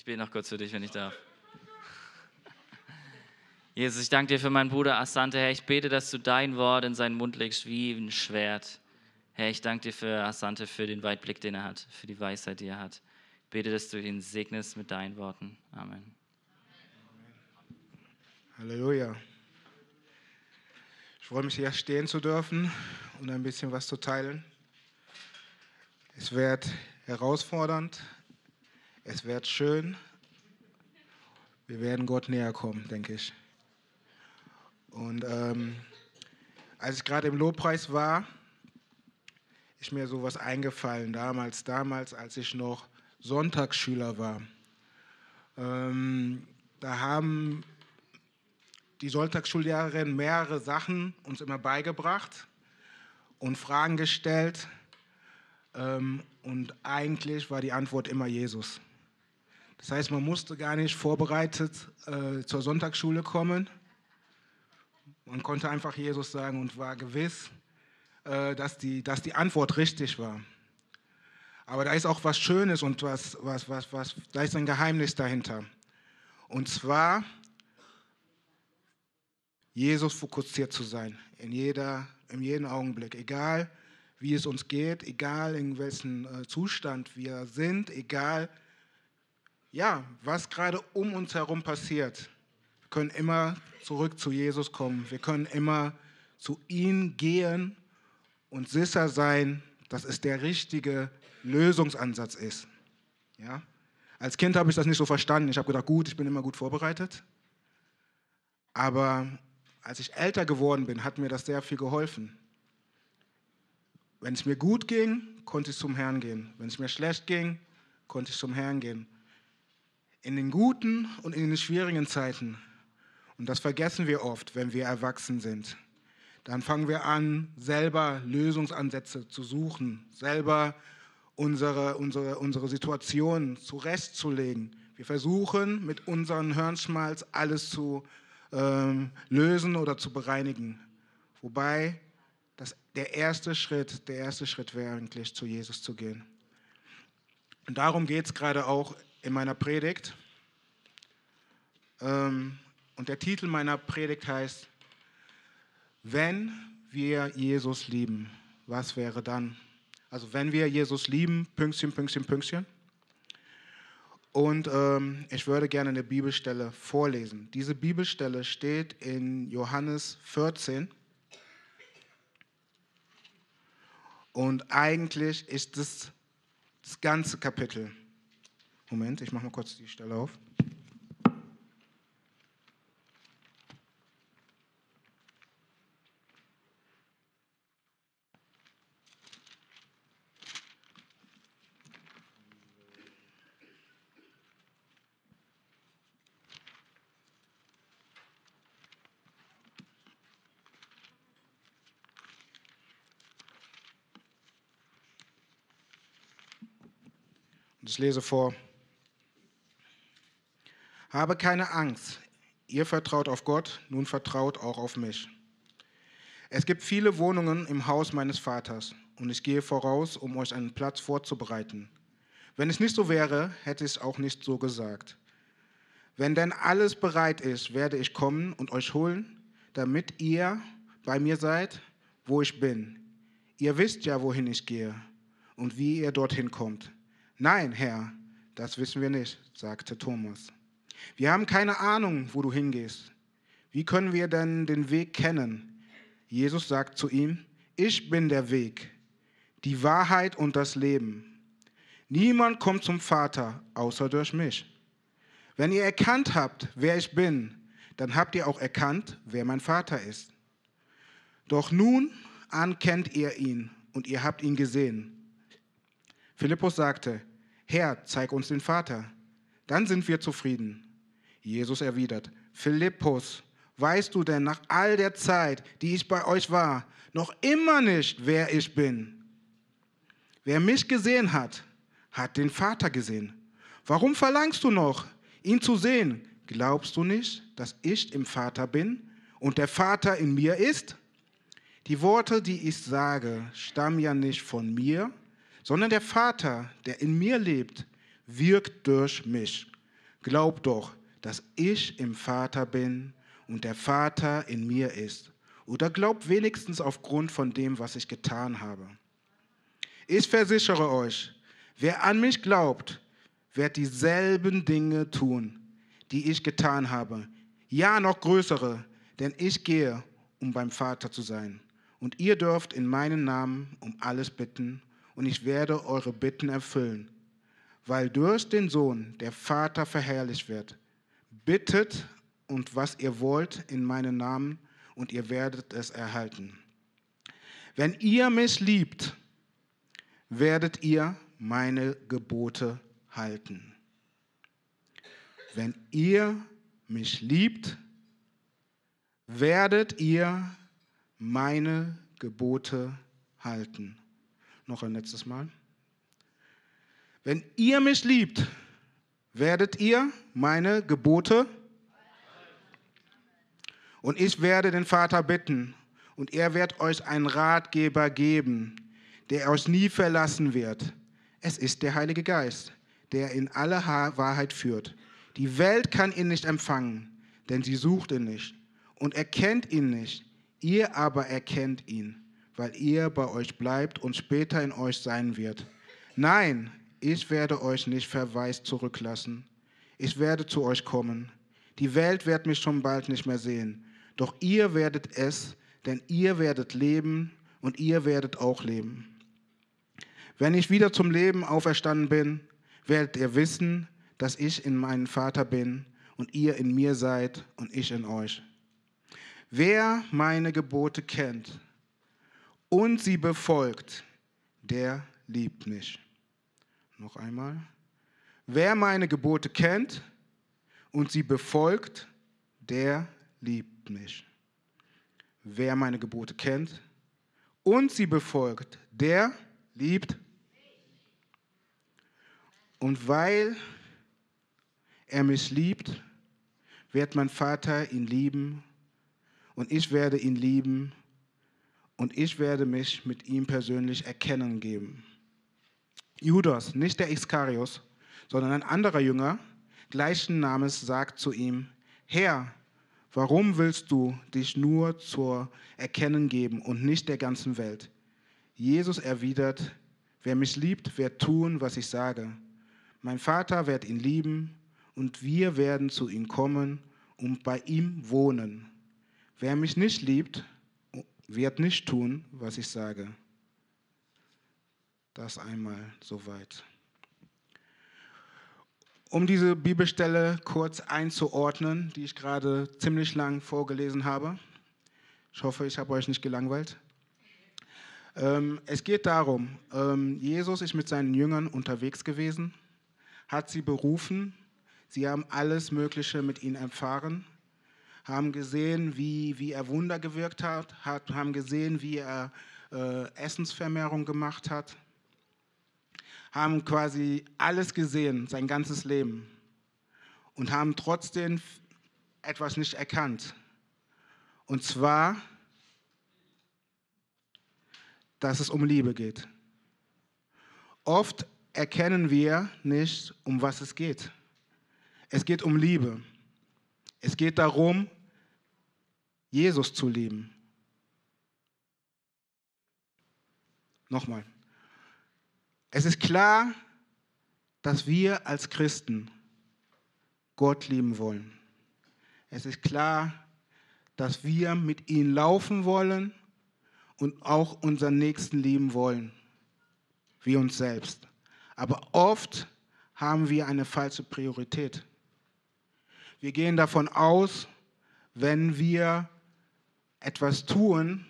Ich bete noch kurz für dich, wenn ich darf. Jesus, ich danke dir für meinen Bruder Asante. Herr, ich bete, dass du dein Wort in seinen Mund legst wie ein Schwert. Herr, ich danke dir für Asante, für den Weitblick, den er hat, für die Weisheit, die er hat. Ich bete, dass du ihn segnest mit deinen Worten. Amen. Halleluja. Ich freue mich, hier stehen zu dürfen und ein bisschen was zu teilen. Es wird herausfordernd, es wird schön. Wir werden Gott näher kommen, denke ich. Und ähm, als ich gerade im Lobpreis war, ist mir sowas eingefallen, damals, damals, als ich noch Sonntagsschüler war. Ähm, da haben die Sonntagsschullehrerin mehrere Sachen uns immer beigebracht und Fragen gestellt. Ähm, und eigentlich war die Antwort immer Jesus. Das heißt, man musste gar nicht vorbereitet äh, zur Sonntagsschule kommen. Man konnte einfach Jesus sagen und war gewiss, äh, dass, die, dass die Antwort richtig war. Aber da ist auch was Schönes und was, was, was, was, da ist ein Geheimnis dahinter. Und zwar, Jesus fokussiert zu sein, in, jeder, in jedem Augenblick, egal wie es uns geht, egal in welchem äh, Zustand wir sind, egal ja, was gerade um uns herum passiert. Wir können immer zurück zu Jesus kommen. Wir können immer zu ihm gehen und sicher sein, dass es der richtige Lösungsansatz ist. Ja? Als Kind habe ich das nicht so verstanden. Ich habe gedacht, gut, ich bin immer gut vorbereitet. Aber als ich älter geworden bin, hat mir das sehr viel geholfen. Wenn es mir gut ging, konnte ich zum Herrn gehen. Wenn es mir schlecht ging, konnte ich zum Herrn gehen. In den guten und in den schwierigen Zeiten. Und das vergessen wir oft, wenn wir erwachsen sind. Dann fangen wir an, selber Lösungsansätze zu suchen, selber unsere, unsere, unsere Situation zurechtzulegen. Wir versuchen mit unserem Hirnschmalz alles zu ähm, lösen oder zu bereinigen. Wobei das, der erste Schritt, der erste Schritt wäre eigentlich zu Jesus zu gehen. Und darum geht es gerade auch in meiner Predigt. Ähm, und der Titel meiner Predigt heißt, wenn wir Jesus lieben, was wäre dann? Also wenn wir Jesus lieben, Pünktchen, Pünktchen, Pünktchen. Und ähm, ich würde gerne eine Bibelstelle vorlesen. Diese Bibelstelle steht in Johannes 14. Und eigentlich ist es das ganze Kapitel. Moment, ich mache mal kurz die Stelle auf. Ich lese vor. Habe keine Angst. Ihr vertraut auf Gott, nun vertraut auch auf mich. Es gibt viele Wohnungen im Haus meines Vaters und ich gehe voraus, um euch einen Platz vorzubereiten. Wenn es nicht so wäre, hätte ich es auch nicht so gesagt. Wenn denn alles bereit ist, werde ich kommen und euch holen, damit ihr bei mir seid, wo ich bin. Ihr wisst ja, wohin ich gehe und wie ihr dorthin kommt. Nein, Herr, das wissen wir nicht, sagte Thomas. Wir haben keine Ahnung, wo du hingehst. Wie können wir denn den Weg kennen? Jesus sagt zu ihm, ich bin der Weg, die Wahrheit und das Leben. Niemand kommt zum Vater außer durch mich. Wenn ihr erkannt habt, wer ich bin, dann habt ihr auch erkannt, wer mein Vater ist. Doch nun an kennt ihr ihn und ihr habt ihn gesehen. Philippus sagte, Herr, zeig uns den Vater, dann sind wir zufrieden. Jesus erwidert, Philippus, weißt du denn nach all der Zeit, die ich bei euch war, noch immer nicht, wer ich bin? Wer mich gesehen hat, hat den Vater gesehen. Warum verlangst du noch, ihn zu sehen? Glaubst du nicht, dass ich im Vater bin und der Vater in mir ist? Die Worte, die ich sage, stammen ja nicht von mir, sondern der Vater, der in mir lebt, wirkt durch mich. Glaubt doch, dass ich im Vater bin und der Vater in mir ist. Oder glaubt wenigstens aufgrund von dem, was ich getan habe. Ich versichere euch, wer an mich glaubt, wird dieselben Dinge tun, die ich getan habe. Ja, noch größere, denn ich gehe, um beim Vater zu sein. Und ihr dürft in meinen Namen um alles bitten, und ich werde eure Bitten erfüllen, weil durch den Sohn der Vater verherrlicht wird. Bittet und was ihr wollt in meinen Namen, und ihr werdet es erhalten. Wenn ihr mich liebt, werdet ihr meine Gebote halten. Wenn ihr mich liebt, werdet ihr meine Gebote halten. Noch ein letztes Mal. Wenn ihr mich liebt, werdet ihr meine Gebote und ich werde den Vater bitten und er wird euch einen Ratgeber geben, der euch nie verlassen wird. Es ist der Heilige Geist, der in alle Wahrheit führt. Die Welt kann ihn nicht empfangen, denn sie sucht ihn nicht und erkennt ihn nicht. Ihr aber erkennt ihn, weil ihr bei euch bleibt und später in euch sein wird. Nein, ich werde euch nicht verwaist zurücklassen. Ich werde zu euch kommen. Die Welt wird mich schon bald nicht mehr sehen, doch ihr werdet es, denn ihr werdet leben und ihr werdet auch leben. Wenn ich wieder zum Leben auferstanden bin, werdet ihr wissen, dass ich in meinem Vater bin und ihr in mir seid und ich in euch. Wer meine Gebote kennt und sie befolgt, der liebt mich. Noch einmal. Wer meine Gebote kennt und sie befolgt, der liebt mich. Wer meine Gebote kennt und sie befolgt, der liebt und weil er mich liebt, wird mein Vater ihn lieben und ich werde ihn lieben und ich werde mich mit ihm persönlich erkennen geben. Judas, nicht der Iskarios, sondern ein anderer Jünger, gleichen Namens, sagt zu ihm, Herr, warum willst du dich nur zur Erkennen geben und nicht der ganzen Welt? Jesus erwidert, wer mich liebt, wird tun, was ich sage. Mein Vater wird ihn lieben und wir werden zu ihm kommen und bei ihm wohnen. Wer mich nicht liebt, wird nicht tun, was ich sage. Das einmal soweit. Um diese Bibelstelle kurz einzuordnen, die ich gerade ziemlich lang vorgelesen habe. Ich hoffe, ich habe euch nicht gelangweilt. Ähm, es geht darum, ähm, Jesus ist mit seinen Jüngern unterwegs gewesen hat sie berufen. Sie haben alles Mögliche mit ihm erfahren, haben gesehen, wie, wie er Wunder gewirkt hat, hat haben gesehen, wie er äh, Essensvermehrung gemacht hat, haben quasi alles gesehen, sein ganzes Leben und haben trotzdem etwas nicht erkannt. Und zwar, dass es um Liebe geht. Oft erkennen wir nicht, um was es geht. Es geht um Liebe. Es geht darum, Jesus zu lieben. Nochmal. Es ist klar, dass wir als Christen Gott lieben wollen. Es ist klar, dass wir mit ihm laufen wollen und auch unseren Nächsten lieben wollen, wie uns selbst. Aber oft haben wir eine falsche Priorität. Wir gehen davon aus, wenn wir etwas tun,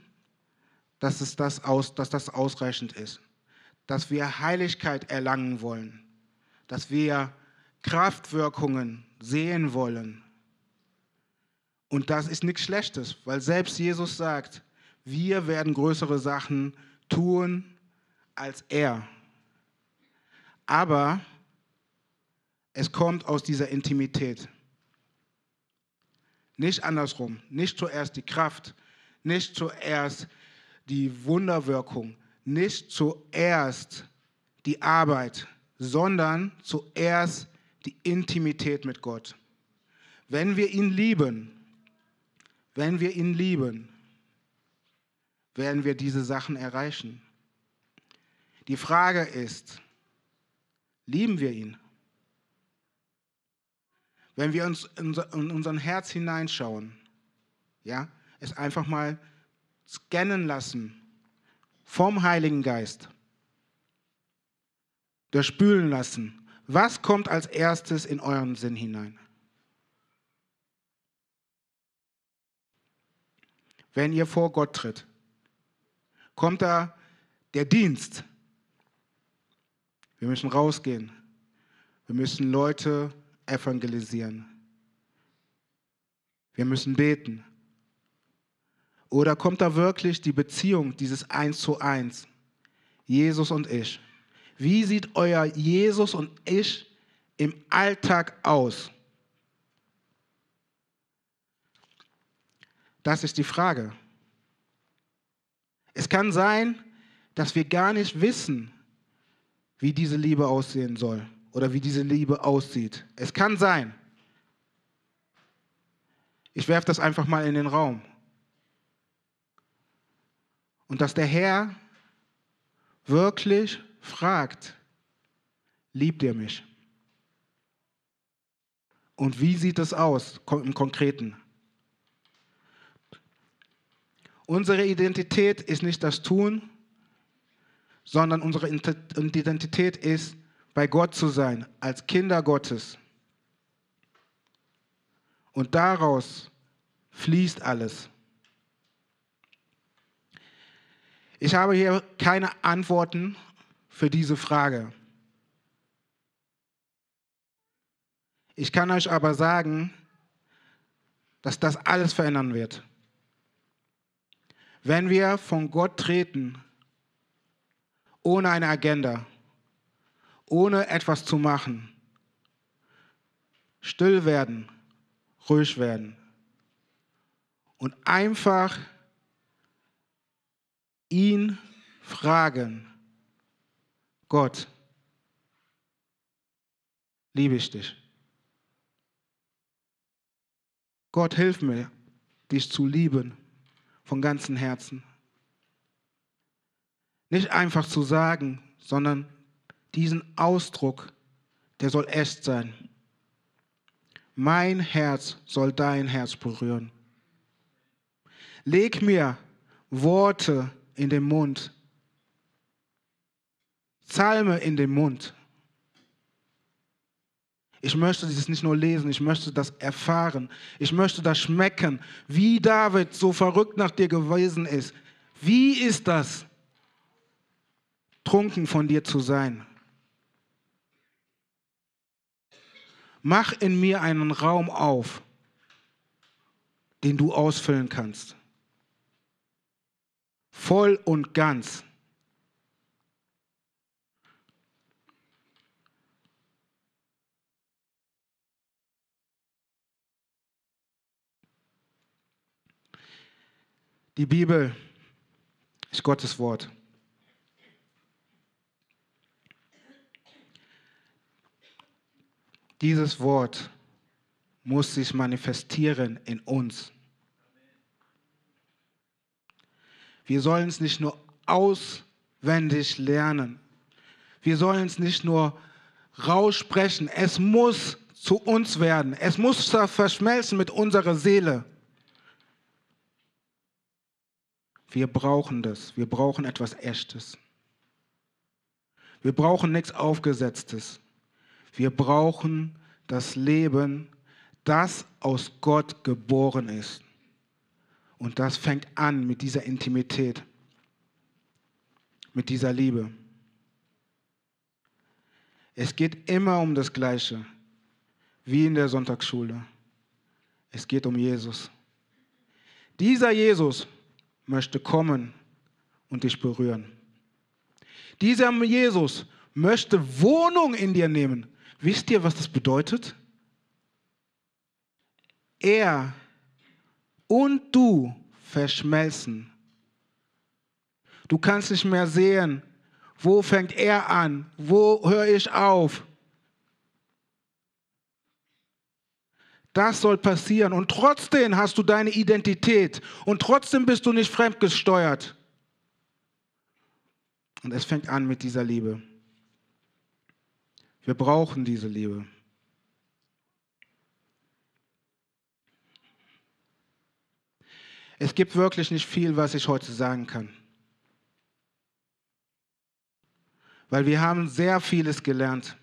dass, es das, aus, dass das ausreichend ist. Dass wir Heiligkeit erlangen wollen. Dass wir Kraftwirkungen sehen wollen. Und das ist nichts Schlechtes, weil selbst Jesus sagt, wir werden größere Sachen tun als er. Aber es kommt aus dieser Intimität. Nicht andersrum. Nicht zuerst die Kraft, nicht zuerst die Wunderwirkung, nicht zuerst die Arbeit, sondern zuerst die Intimität mit Gott. Wenn wir ihn lieben, wenn wir ihn lieben, werden wir diese Sachen erreichen. Die Frage ist, lieben wir ihn? Wenn wir uns in unser Herz hineinschauen, ja, es einfach mal scannen lassen vom Heiligen Geist, durchspülen lassen, was kommt als erstes in euren Sinn hinein? Wenn ihr vor Gott tritt, kommt da der Dienst. Wir müssen rausgehen. Wir müssen Leute evangelisieren. Wir müssen beten. Oder kommt da wirklich die Beziehung, dieses Eins zu Eins? Jesus und ich. Wie sieht euer Jesus und ich im Alltag aus? Das ist die Frage. Es kann sein, dass wir gar nicht wissen, wie diese Liebe aussehen soll oder wie diese Liebe aussieht. Es kann sein. Ich werfe das einfach mal in den Raum. Und dass der Herr wirklich fragt, liebt ihr mich? Und wie sieht es aus im Konkreten? Unsere Identität ist nicht das Tun, sondern unsere Identität ist, bei Gott zu sein, als Kinder Gottes. Und daraus fließt alles. Ich habe hier keine Antworten für diese Frage. Ich kann euch aber sagen, dass das alles verändern wird. Wenn wir von Gott treten, ohne eine Agenda, ohne etwas zu machen, still werden, ruhig werden und einfach ihn fragen, Gott, liebe ich dich. Gott, hilf mir, dich zu lieben von ganzem Herzen. Nicht einfach zu sagen, sondern diesen Ausdruck, der soll echt sein. Mein Herz soll dein Herz berühren. Leg mir Worte in den Mund, Psalme in den Mund. Ich möchte dieses nicht nur lesen, ich möchte das erfahren. Ich möchte das schmecken, wie David so verrückt nach dir gewesen ist. Wie ist das, trunken von dir zu sein? Mach in mir einen Raum auf, den du ausfüllen kannst. Voll und ganz. Die Bibel ist Gottes Wort. Dieses Wort muss sich manifestieren in uns. Wir sollen es nicht nur auswendig lernen. Wir sollen es nicht nur raussprechen. Es muss zu uns werden. Es muss verschmelzen mit unserer Seele. Wir brauchen das. Wir brauchen etwas Echtes. Wir brauchen nichts Aufgesetztes. Wir brauchen das Leben, das aus Gott geboren ist. Und das fängt an mit dieser Intimität, mit dieser Liebe. Es geht immer um das Gleiche, wie in der Sonntagsschule. Es geht um Jesus. Dieser Jesus möchte kommen und dich berühren. Dieser Jesus möchte Wohnung in dir nehmen. Wisst ihr, was das bedeutet? Er und du verschmelzen. Du kannst nicht mehr sehen, wo fängt er an, wo höre ich auf. Das soll passieren. Und trotzdem hast du deine Identität. Und trotzdem bist du nicht fremdgesteuert. Und es fängt an mit dieser Liebe. Wir brauchen diese Liebe. Es gibt wirklich nicht viel, was ich heute sagen kann. Weil wir haben sehr vieles gelernt.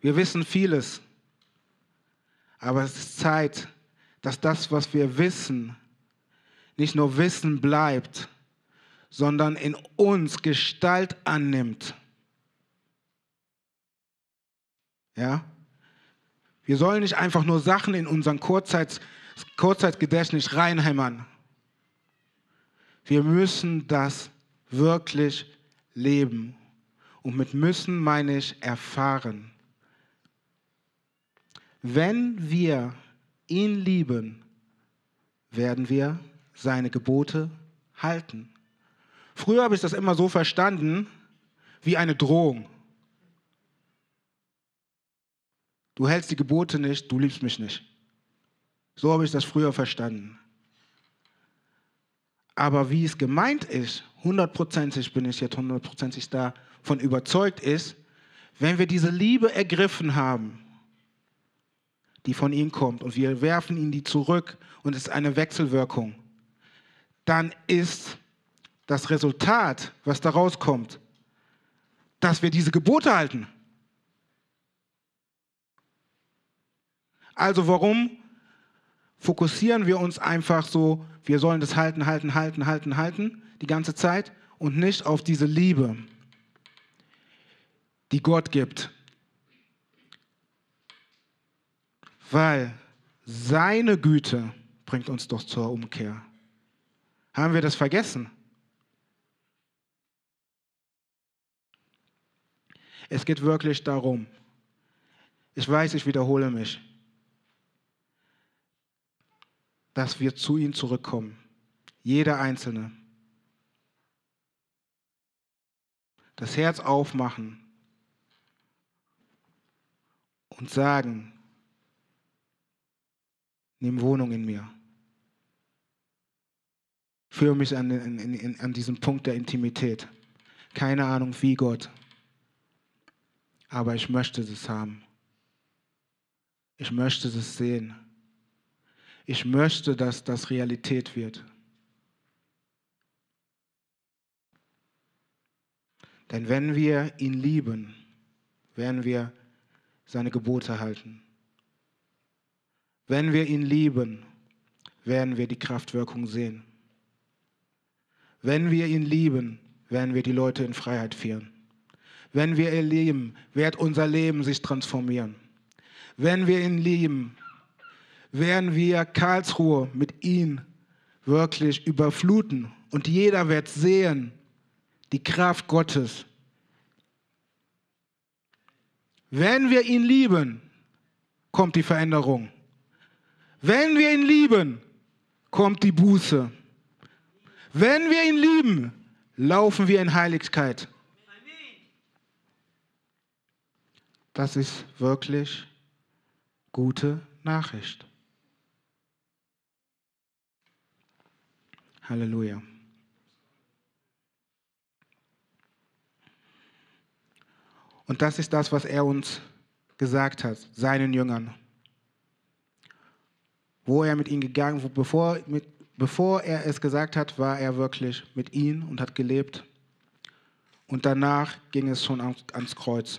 Wir wissen vieles. Aber es ist Zeit, dass das, was wir wissen, nicht nur Wissen bleibt, sondern in uns Gestalt annimmt. Ja? Wir sollen nicht einfach nur Sachen in unseren Kurzzeit, Kurzzeitgedächtnis reinhämmern. Wir müssen das wirklich leben. Und mit müssen meine ich erfahren. Wenn wir ihn lieben, werden wir seine Gebote halten. Früher habe ich das immer so verstanden wie eine Drohung. Du hältst die Gebote nicht, du liebst mich nicht. So habe ich das früher verstanden. Aber wie es gemeint ist, hundertprozentig bin ich jetzt hundertprozentig davon überzeugt ist, wenn wir diese Liebe ergriffen haben, die von ihm kommt, und wir werfen ihn die zurück und es ist eine Wechselwirkung, dann ist das Resultat, was daraus kommt, dass wir diese Gebote halten. Also warum fokussieren wir uns einfach so, wir sollen das halten, halten, halten, halten, halten die ganze Zeit und nicht auf diese Liebe, die Gott gibt. Weil seine Güte bringt uns doch zur Umkehr. Haben wir das vergessen? Es geht wirklich darum, ich weiß, ich wiederhole mich, dass wir zu ihm zurückkommen. Jeder Einzelne. Das Herz aufmachen und sagen, nimm Wohnung in mir. Führe mich an, an, an diesen Punkt der Intimität. Keine Ahnung wie Gott, aber ich möchte es haben. Ich möchte es sehen. Ich möchte, dass das Realität wird. Denn wenn wir ihn lieben, werden wir seine Gebote halten. Wenn wir ihn lieben, werden wir die Kraftwirkung sehen. Wenn wir ihn lieben, werden wir die Leute in Freiheit führen. Wenn wir ihn lieben, wird unser Leben sich transformieren. Wenn wir ihn lieben, werden wir Karlsruhe mit ihm wirklich überfluten. Und jeder wird sehen, die Kraft Gottes. Wenn wir ihn lieben, kommt die Veränderung. Wenn wir ihn lieben, kommt die Buße. Wenn wir ihn lieben, laufen wir in Heiligkeit. Das ist wirklich gute Nachricht. Halleluja. Und das ist das, was er uns gesagt hat, seinen Jüngern. Wo er mit ihnen gegangen, wo, bevor, bevor er es gesagt hat, war er wirklich mit ihnen und hat gelebt. Und danach ging es schon ans Kreuz.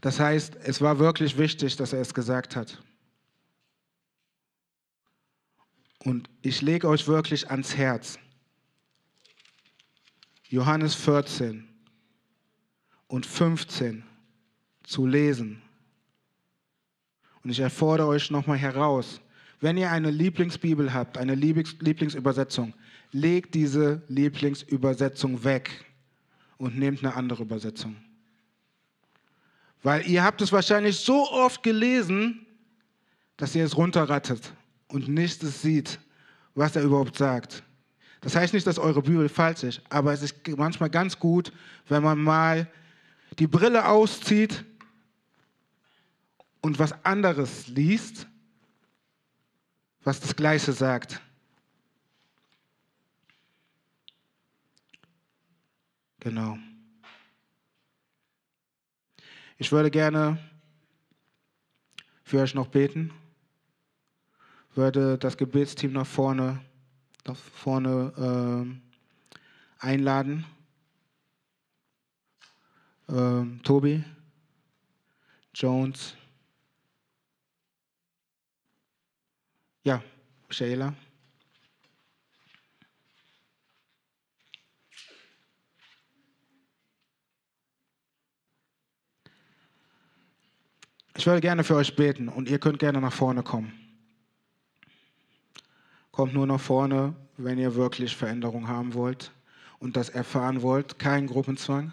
Das heißt, es war wirklich wichtig, dass er es gesagt hat. Und ich lege euch wirklich ans Herz. Johannes 14 und 15 zu lesen. Und ich erfordere euch nochmal heraus, wenn ihr eine Lieblingsbibel habt, eine Lieblingsübersetzung, legt diese Lieblingsübersetzung weg und nehmt eine andere Übersetzung. Weil ihr habt es wahrscheinlich so oft gelesen, dass ihr es runterrattet und nicht es sieht, was er überhaupt sagt. Das heißt nicht, dass eure Bibel falsch ist, aber es ist manchmal ganz gut, wenn man mal die Brille auszieht und was anderes liest, was das Gleiche sagt. Genau. Ich würde gerne für euch noch beten, würde das Gebetsteam nach vorne, nach vorne äh, einladen. Ähm, Tobi, Jones, ja, Sheila. Ich würde gerne für euch beten und ihr könnt gerne nach vorne kommen. Kommt nur nach vorne, wenn ihr wirklich Veränderung haben wollt und das erfahren wollt. Kein Gruppenzwang.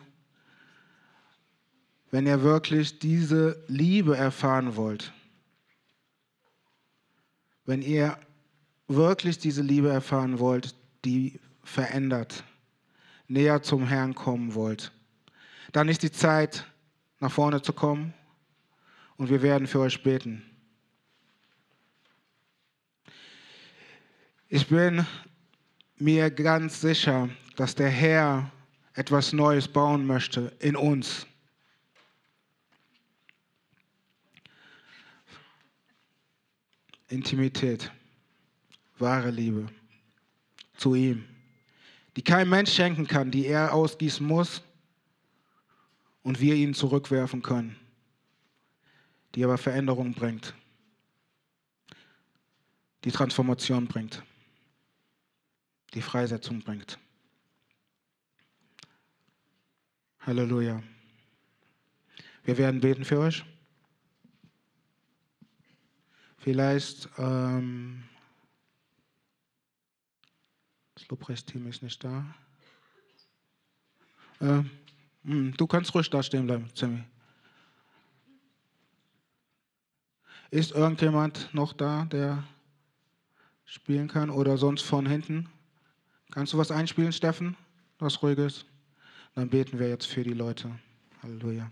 Wenn ihr wirklich diese Liebe erfahren wollt, wenn ihr wirklich diese Liebe erfahren wollt, die verändert, näher zum Herrn kommen wollt, dann ist die Zeit, nach vorne zu kommen und wir werden für euch beten. Ich bin mir ganz sicher, dass der Herr etwas Neues bauen möchte in uns. Intimität, wahre Liebe zu ihm, die kein Mensch schenken kann, die er ausgießen muss und wir ihn zurückwerfen können die aber Veränderung bringt, die Transformation bringt, die Freisetzung bringt. Halleluja. Wir werden beten für euch. Vielleicht, ähm, das Lobpreisteam ist nicht da. Äh, du kannst ruhig da stehen bleiben, Sammy. Ist irgendjemand noch da, der spielen kann oder sonst von hinten? Kannst du was einspielen, Steffen? Was ruhiges? Dann beten wir jetzt für die Leute. Halleluja.